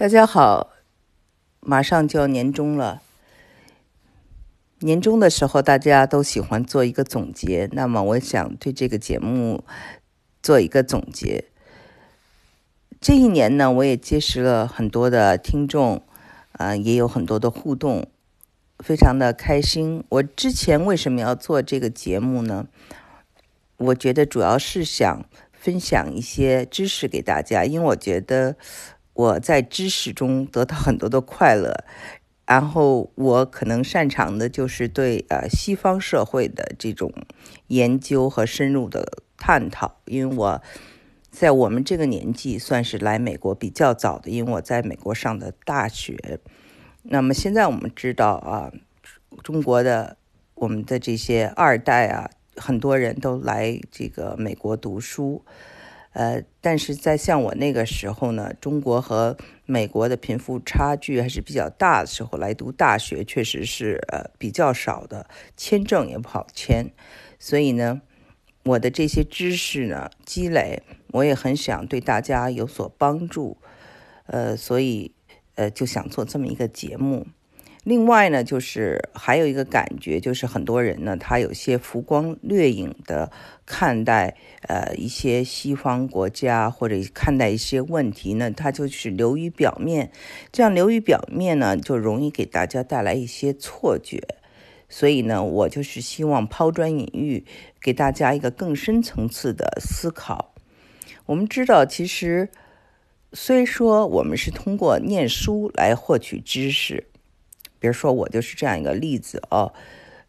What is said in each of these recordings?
大家好，马上就要年终了。年终的时候，大家都喜欢做一个总结。那么，我想对这个节目做一个总结。这一年呢，我也结识了很多的听众，啊，也有很多的互动，非常的开心。我之前为什么要做这个节目呢？我觉得主要是想分享一些知识给大家，因为我觉得。我在知识中得到很多的快乐，然后我可能擅长的就是对呃西方社会的这种研究和深入的探讨，因为我在我们这个年纪算是来美国比较早的，因为我在美国上的大学。那么现在我们知道啊，中国的我们的这些二代啊，很多人都来这个美国读书。呃，但是在像我那个时候呢，中国和美国的贫富差距还是比较大的时候，来读大学确实是呃比较少的，签证也不好签，所以呢，我的这些知识呢积累，我也很想对大家有所帮助，呃，所以呃就想做这么一个节目。另外呢，就是还有一个感觉，就是很多人呢，他有些浮光掠影的看待呃一些西方国家或者看待一些问题呢，他就是流于表面，这样流于表面呢，就容易给大家带来一些错觉。所以呢，我就是希望抛砖引玉，给大家一个更深层次的思考。我们知道，其实虽说我们是通过念书来获取知识。比如说，我就是这样一个例子哦，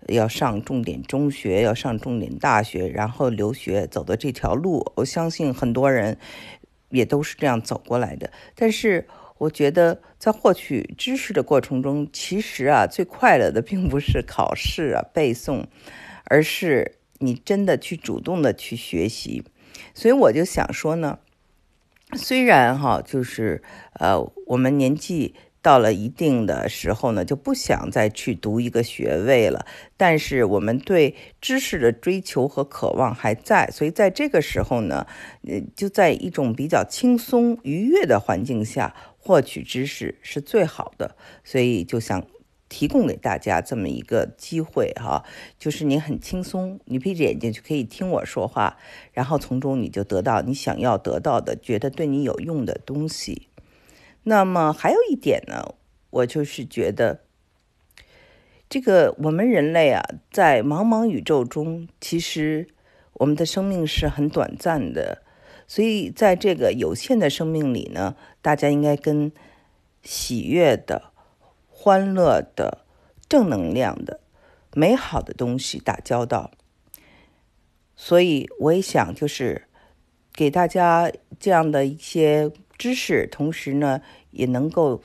要上重点中学，要上重点大学，然后留学走的这条路，我相信很多人也都是这样走过来的。但是，我觉得在获取知识的过程中，其实啊，最快乐的并不是考试啊、背诵，而是你真的去主动的去学习。所以，我就想说呢，虽然哈，就是呃，我们年纪。到了一定的时候呢，就不想再去读一个学位了。但是我们对知识的追求和渴望还在，所以在这个时候呢，呃，就在一种比较轻松愉悦的环境下获取知识是最好的。所以就想提供给大家这么一个机会哈，就是你很轻松，你闭着眼睛就可以听我说话，然后从中你就得到你想要得到的，觉得对你有用的东西。那么还有一点呢，我就是觉得，这个我们人类啊，在茫茫宇宙中，其实我们的生命是很短暂的，所以在这个有限的生命里呢，大家应该跟喜悦的、欢乐的、正能量的、美好的东西打交道。所以我也想，就是给大家这样的一些。知识，同时呢，也能够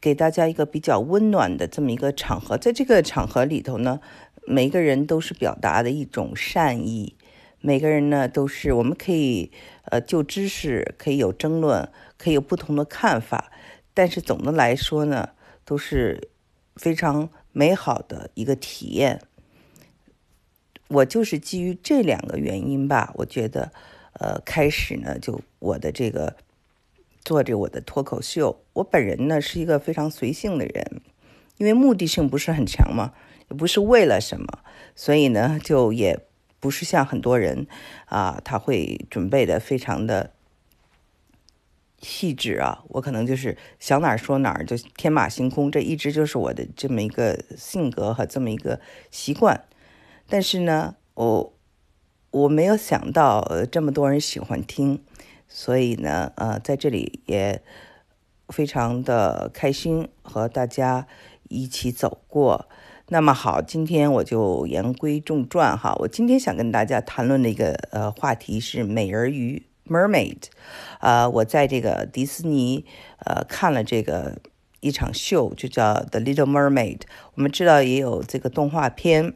给大家一个比较温暖的这么一个场合。在这个场合里头呢，每个人都是表达的一种善意，每个人呢都是我们可以呃就知识可以有争论，可以有不同的看法，但是总的来说呢，都是非常美好的一个体验。我就是基于这两个原因吧，我觉得呃开始呢就我的这个。做着我的脱口秀，我本人呢是一个非常随性的人，因为目的性不是很强嘛，也不是为了什么，所以呢就也不是像很多人啊，他会准备的非常的细致啊，我可能就是想哪儿说哪儿，就天马行空，这一直就是我的这么一个性格和这么一个习惯。但是呢，我我没有想到这么多人喜欢听。所以呢，呃，在这里也非常的开心和大家一起走过。那么好，今天我就言归正传哈。我今天想跟大家谈论的一个呃话题是美人鱼 （Mermaid）。啊，我在这个迪士尼呃看了这个一场秀，就叫《The Little Mermaid》。我们知道也有这个动画片，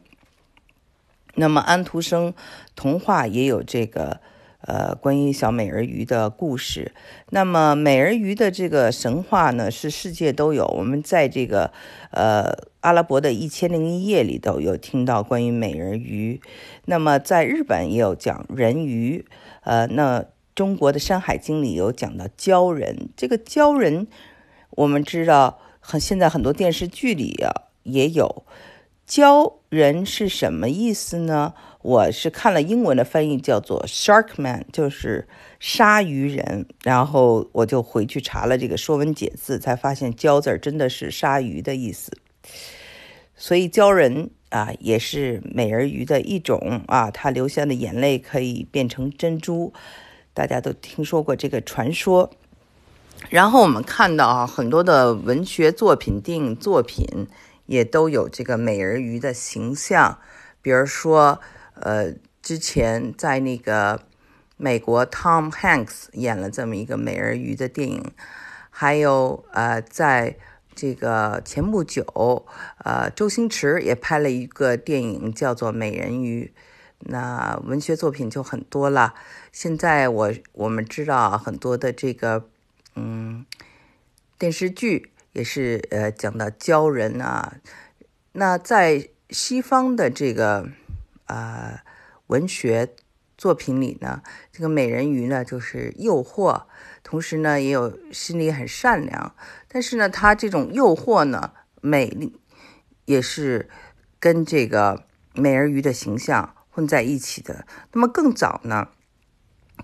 那么安徒生童话也有这个。呃，关于小美人鱼的故事。那么，美人鱼的这个神话呢，是世界都有。我们在这个呃阿拉伯的一千零一夜里头有听到关于美人鱼。那么，在日本也有讲人鱼。呃，那中国的《山海经》里有讲到鲛人，这个鲛人，我们知道很现在很多电视剧里啊也有。鲛人是什么意思呢？我是看了英文的翻译，叫做 Shark Man，就是鲨鱼人。然后我就回去查了这个《说文解字》，才发现“鲛”字真的是鲨鱼的意思。所以鲛人啊，也是美人鱼的一种啊，它流下的眼泪可以变成珍珠。大家都听说过这个传说，然后我们看到啊，很多的文学作品、电影作品也都有这个美人鱼的形象。比如说，呃，之前在那个美国，Tom Hanks 演了这么一个美人鱼的电影，还有呃，在这个前不久，呃，周星驰也拍了一个电影，叫做《美人鱼》。那文学作品就很多了。现在我我们知道很多的这个，嗯，电视剧也是呃讲到鲛人啊。那在西方的这个啊文学作品里呢，这个美人鱼呢就是诱惑，同时呢也有心里很善良。但是呢，它这种诱惑呢，美丽也是跟这个美人鱼的形象。混在一起的。那么更早呢，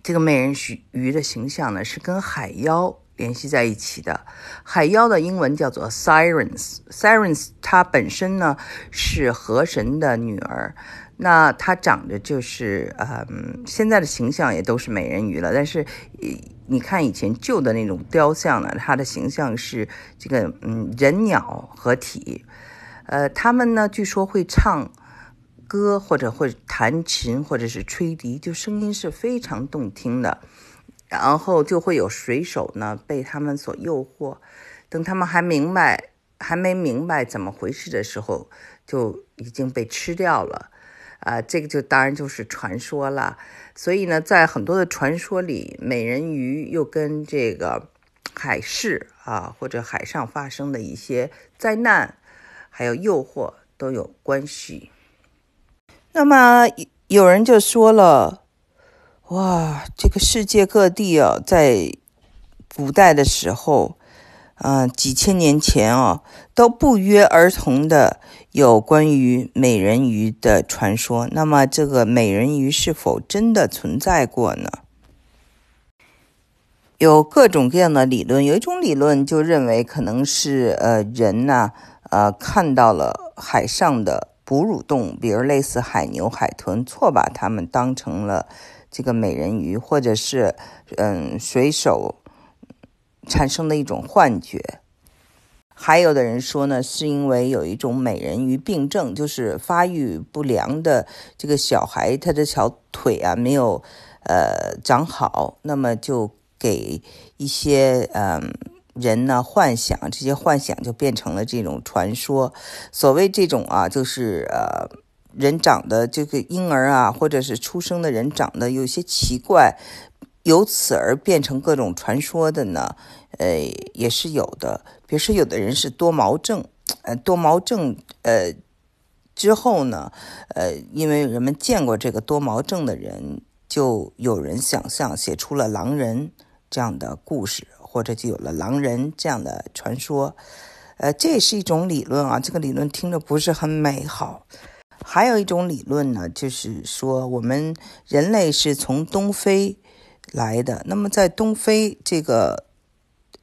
这个美人鱼鱼的形象呢是跟海妖联系在一起的。海妖的英文叫做 sirens，sirens 它本身呢是河神的女儿。那她长得就是嗯，现在的形象也都是美人鱼了。但是你看以前旧的那种雕像呢，它的形象是这个嗯人鸟合体。呃，他们呢据说会唱。歌或者会弹琴或者是吹笛，就声音是非常动听的。然后就会有水手呢被他们所诱惑，等他们还明白还没明白怎么回事的时候，就已经被吃掉了。啊，这个就当然就是传说了。所以呢，在很多的传说里，美人鱼又跟这个海事啊或者海上发生的一些灾难还有诱惑都有关系。那么有人就说了：“哇，这个世界各地啊，在古代的时候，嗯，几千年前啊，都不约而同的有关于美人鱼的传说。那么，这个美人鱼是否真的存在过呢？有各种各样的理论。有一种理论就认为，可能是呃人呢，呃看到了海上的。”哺乳动物，比如类似海牛、海豚，错把它们当成了这个美人鱼，或者是嗯水手产生的一种幻觉。还有的人说呢，是因为有一种美人鱼病症，就是发育不良的这个小孩，他的小腿啊没有呃长好，那么就给一些嗯。人呢，幻想这些幻想就变成了这种传说。所谓这种啊，就是呃，人长得这个婴儿啊，或者是出生的人长得有些奇怪，由此而变成各种传说的呢，呃，也是有的。比如说，有的人是多毛症，呃，多毛症，呃，之后呢，呃，因为人们见过这个多毛症的人，就有人想象写出了狼人这样的故事。或者就有了狼人这样的传说，呃，这也是一种理论啊。这个理论听着不是很美好。还有一种理论呢，就是说我们人类是从东非来的。那么在东非这个，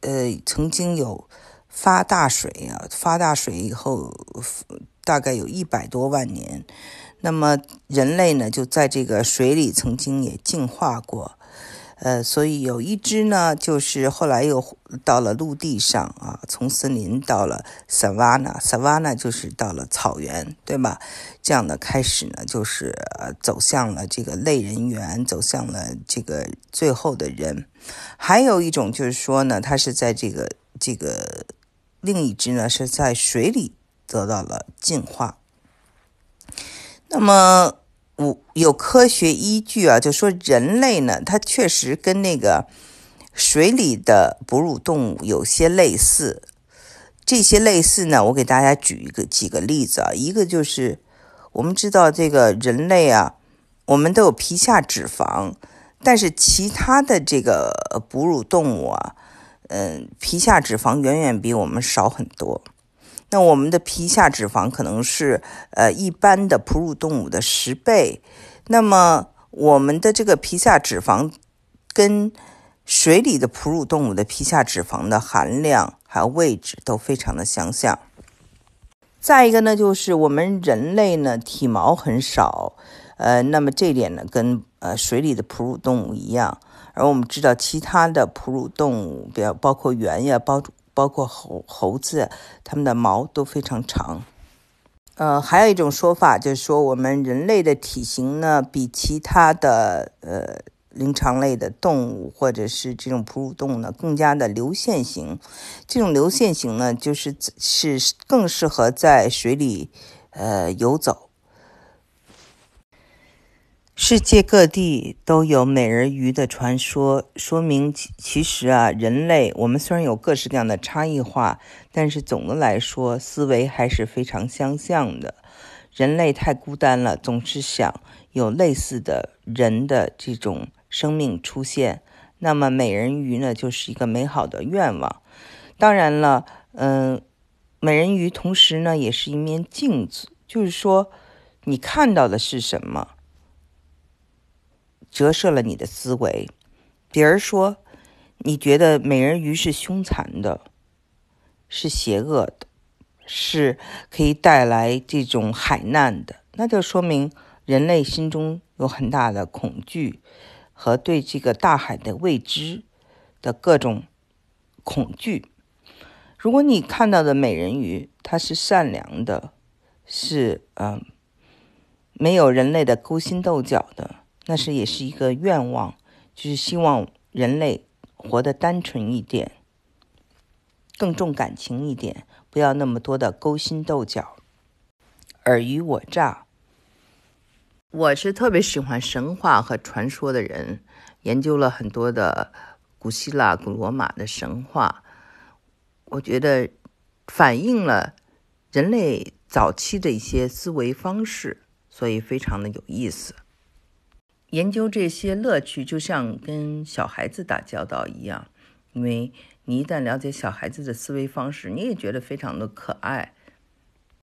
呃，曾经有发大水啊，发大水以后大概有一百多万年，那么人类呢就在这个水里曾经也进化过。呃，所以有一只呢，就是后来又到了陆地上啊，从森林到了 savanna，savanna 就是到了草原，对吧？这样的开始呢，就是呃走向了这个类人猿，走向了这个最后的人。还有一种就是说呢，它是在这个这个另一只呢是在水里得到了进化。那么。有科学依据啊，就说人类呢，它确实跟那个水里的哺乳动物有些类似。这些类似呢，我给大家举一个几个例子啊。一个就是我们知道这个人类啊，我们都有皮下脂肪，但是其他的这个哺乳动物啊，嗯，皮下脂肪远远比我们少很多。那我们的皮下脂肪可能是呃一般的哺乳动物的十倍。那么我们的这个皮下脂肪跟水里的哺乳动物的皮下脂肪的含量还有位置都非常的相像。再一个呢，就是我们人类呢体毛很少，呃，那么这点呢跟呃水里的哺乳动物一样。而我们知道其他的哺乳动物，比如包括猿呀，包包括猴猴子，它们的毛都非常长。呃，还有一种说法就是说，我们人类的体型呢比其他的呃。灵长类的动物，或者是这种哺乳动物呢，更加的流线型。这种流线型呢，就是是更适合在水里呃游走。世界各地都有美人鱼的传说，说明其其实啊，人类我们虽然有各式各样的差异化，但是总的来说，思维还是非常相像的。人类太孤单了，总是想有类似的人的这种。生命出现，那么美人鱼呢，就是一个美好的愿望。当然了，嗯，美人鱼同时呢，也是一面镜子，就是说，你看到的是什么，折射了你的思维。比如说，你觉得美人鱼是凶残的，是邪恶的，是可以带来这种海难的，那就说明人类心中有很大的恐惧。和对这个大海的未知的各种恐惧。如果你看到的美人鱼，它是善良的，是嗯，没有人类的勾心斗角的，那是也是一个愿望，就是希望人类活得单纯一点，更重感情一点，不要那么多的勾心斗角、尔虞我诈。我是特别喜欢神话和传说的人，研究了很多的古希腊、古罗马的神话，我觉得反映了人类早期的一些思维方式，所以非常的有意思。研究这些乐趣就像跟小孩子打交道一样，因为你一旦了解小孩子的思维方式，你也觉得非常的可爱。